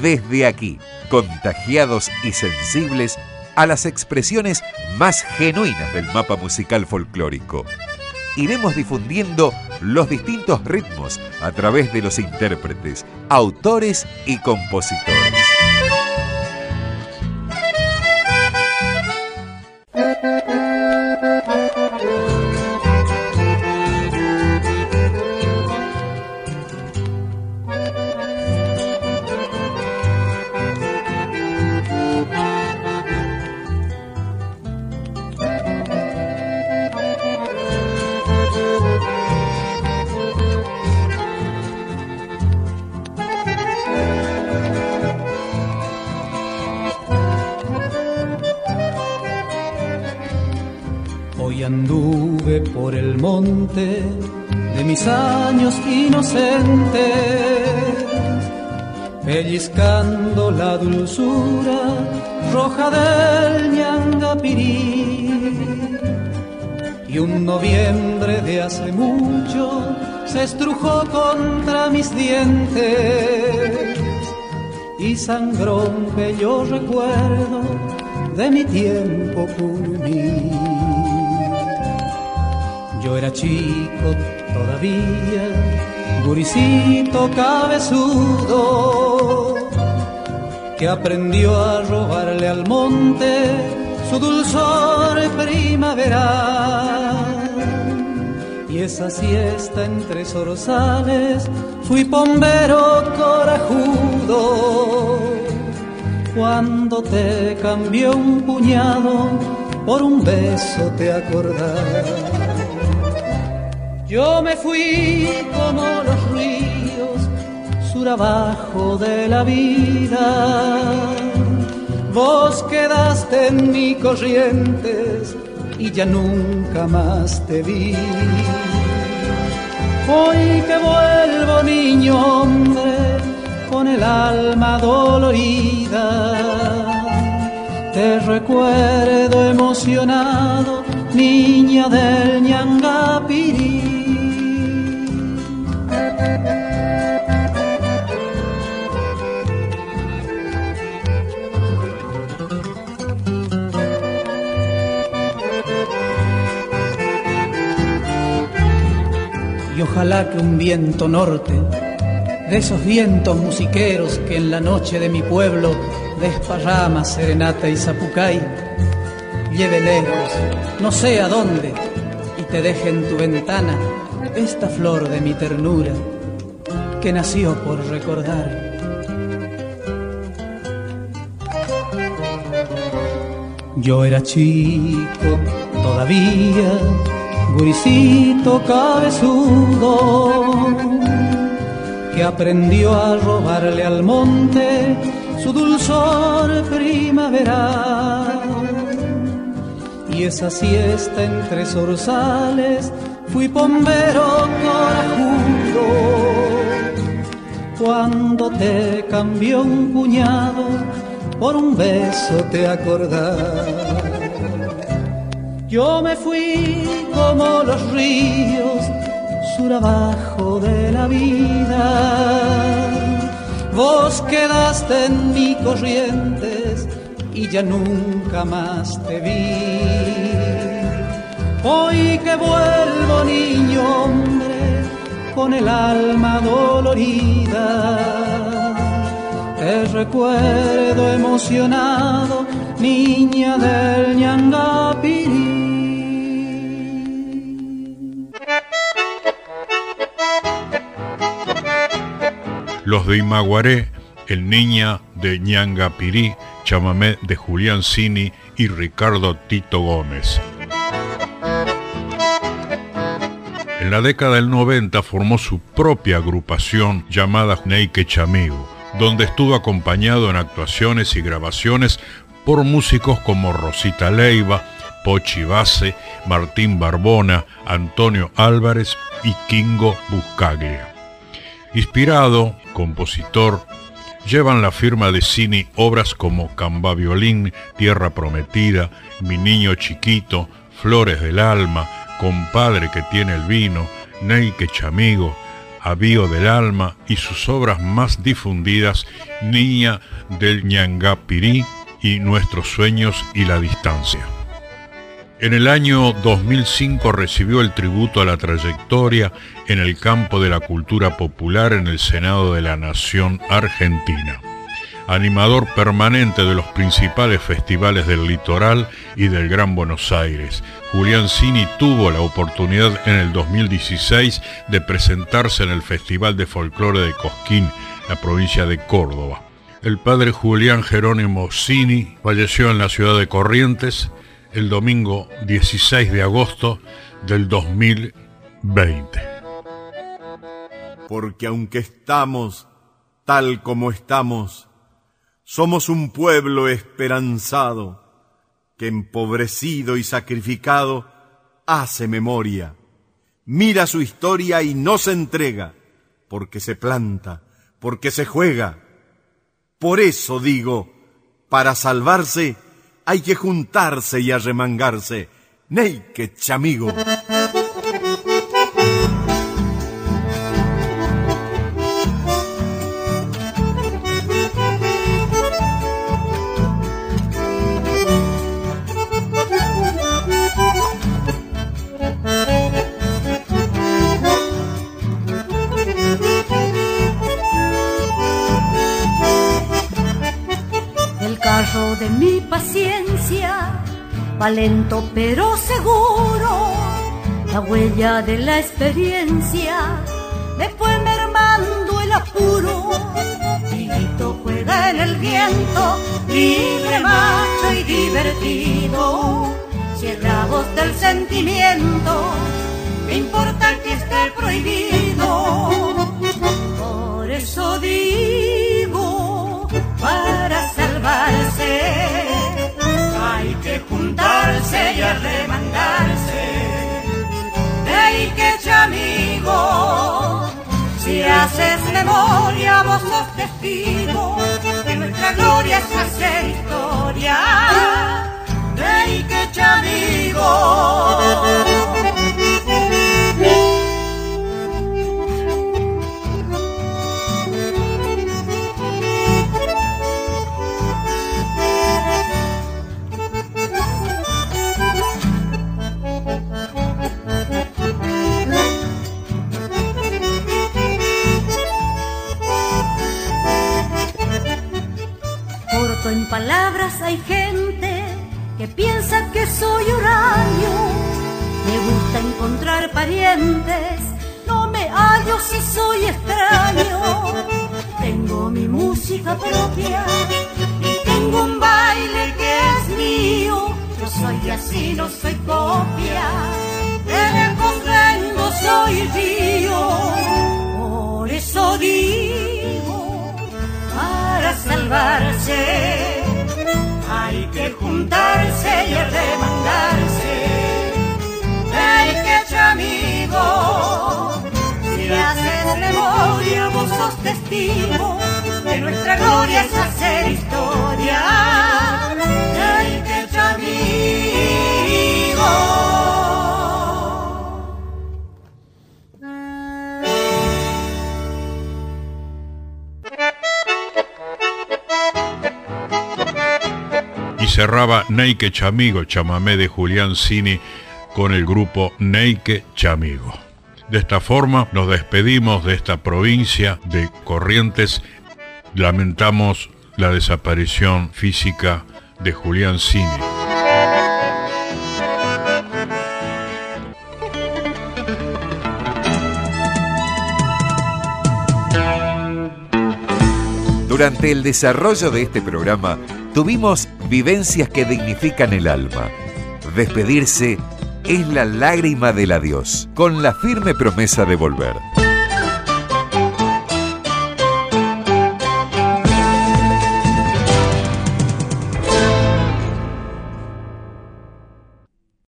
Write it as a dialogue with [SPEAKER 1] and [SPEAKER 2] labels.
[SPEAKER 1] Desde aquí, contagiados y sensibles a las expresiones más genuinas del mapa musical folclórico. Iremos difundiendo los distintos ritmos a través de los intérpretes, autores y compositores.
[SPEAKER 2] De mis años inocentes, pellizcando la dulzura roja del ñangapirí. Y un noviembre de hace mucho se estrujó contra mis dientes y sangró un bello recuerdo de mi tiempo juvenil. Era chico todavía, guricito cabezudo, que aprendió a robarle al monte su dulzor primaveral. Y esa siesta entre zorzales fui pombero corajudo. Cuando te cambió un puñado por un beso te acordás yo me fui como los ríos, sur abajo de la vida. Vos quedaste en mi corrientes y ya nunca más te vi. Hoy que vuelvo niño hombre con el alma dolorida, te recuerdo emocionado, niña del ñangapirí. Ojalá que un viento norte, de esos vientos musiqueros que en la noche de mi pueblo desparrama serenata y zapucay, lleve lejos, no sé a dónde, y te deje en tu ventana esta flor de mi ternura que nació por recordar. Yo era chico todavía guricito cabezudo que aprendió a robarle al monte su dulzor primaveral. Y esa siesta entre zorzales fui pombero corajudo cuando te cambió un puñado por un beso te acordás. Yo me fui como los ríos, sur abajo de la vida. Vos quedaste en mi corrientes y ya nunca más te vi. Hoy que vuelvo niño hombre con el alma dolorida, te recuerdo emocionado, niña del ñangapirí.
[SPEAKER 3] Los de Imaguaré, El Niña de Ñangapirí, chamamé de Julián Cini y Ricardo Tito Gómez. En la década del 90 formó su propia agrupación llamada Neike Chamigo, donde estuvo acompañado en actuaciones y grabaciones por músicos como Rosita Leiva, Pochi Base, Martín Barbona, Antonio Álvarez y Kingo Buscaglia. Inspirado, compositor, llevan la firma de Cini obras como Camba Violín, Tierra Prometida, Mi Niño Chiquito, Flores del Alma, Compadre que tiene el vino, Ney Chamigo, Avío del Alma y sus obras más difundidas, Niña del Ñangapirí y Nuestros Sueños y la Distancia. En el año 2005 recibió el tributo a la trayectoria en el campo de la cultura popular en el Senado de la Nación Argentina. Animador permanente de los principales festivales del litoral y del Gran Buenos Aires, Julián Cini tuvo la oportunidad en el 2016 de presentarse en el Festival de Folclore de Cosquín, la provincia de Córdoba. El padre Julián Jerónimo Cini falleció en la ciudad de Corrientes el domingo 16 de agosto del 2020.
[SPEAKER 4] Porque aunque estamos tal como estamos, somos un pueblo esperanzado que empobrecido y sacrificado hace memoria, mira su historia y no se entrega, porque se planta, porque se juega. Por eso digo, para salvarse, hay que juntarse y arremangarse. Neike, chamigo.
[SPEAKER 5] Va lento pero seguro. La huella de la experiencia me fue mermando el apuro. Tito juega en el viento, libre, macho y divertido. Si es la voz del sentimiento, y arremangarse. Hey, que amigo, si haces memoria, vos sos testigo que nuestra gloria es hacer historia. Hey, que amigo. Hay gente que piensa que soy uranio. Me gusta encontrar parientes, no me hallo si soy extraño. Tengo mi música propia y tengo un baile que es mío. Yo soy así, no soy copia. De lejos vengo, soy río. Por eso digo, para salvarse que juntarse y remangarse. Hay que amigo, si haces memoria, vos sos testigo de nuestra gloria es hacer
[SPEAKER 3] cerraba Neike Chamigo, chamamé de Julián Cini, con el grupo Neike Chamigo. De esta forma nos despedimos de esta provincia de Corrientes. Lamentamos la desaparición física de Julián Cini.
[SPEAKER 1] Durante el desarrollo de este programa tuvimos vivencias que dignifican el alma. Despedirse es la lágrima del adiós, con la firme promesa de volver.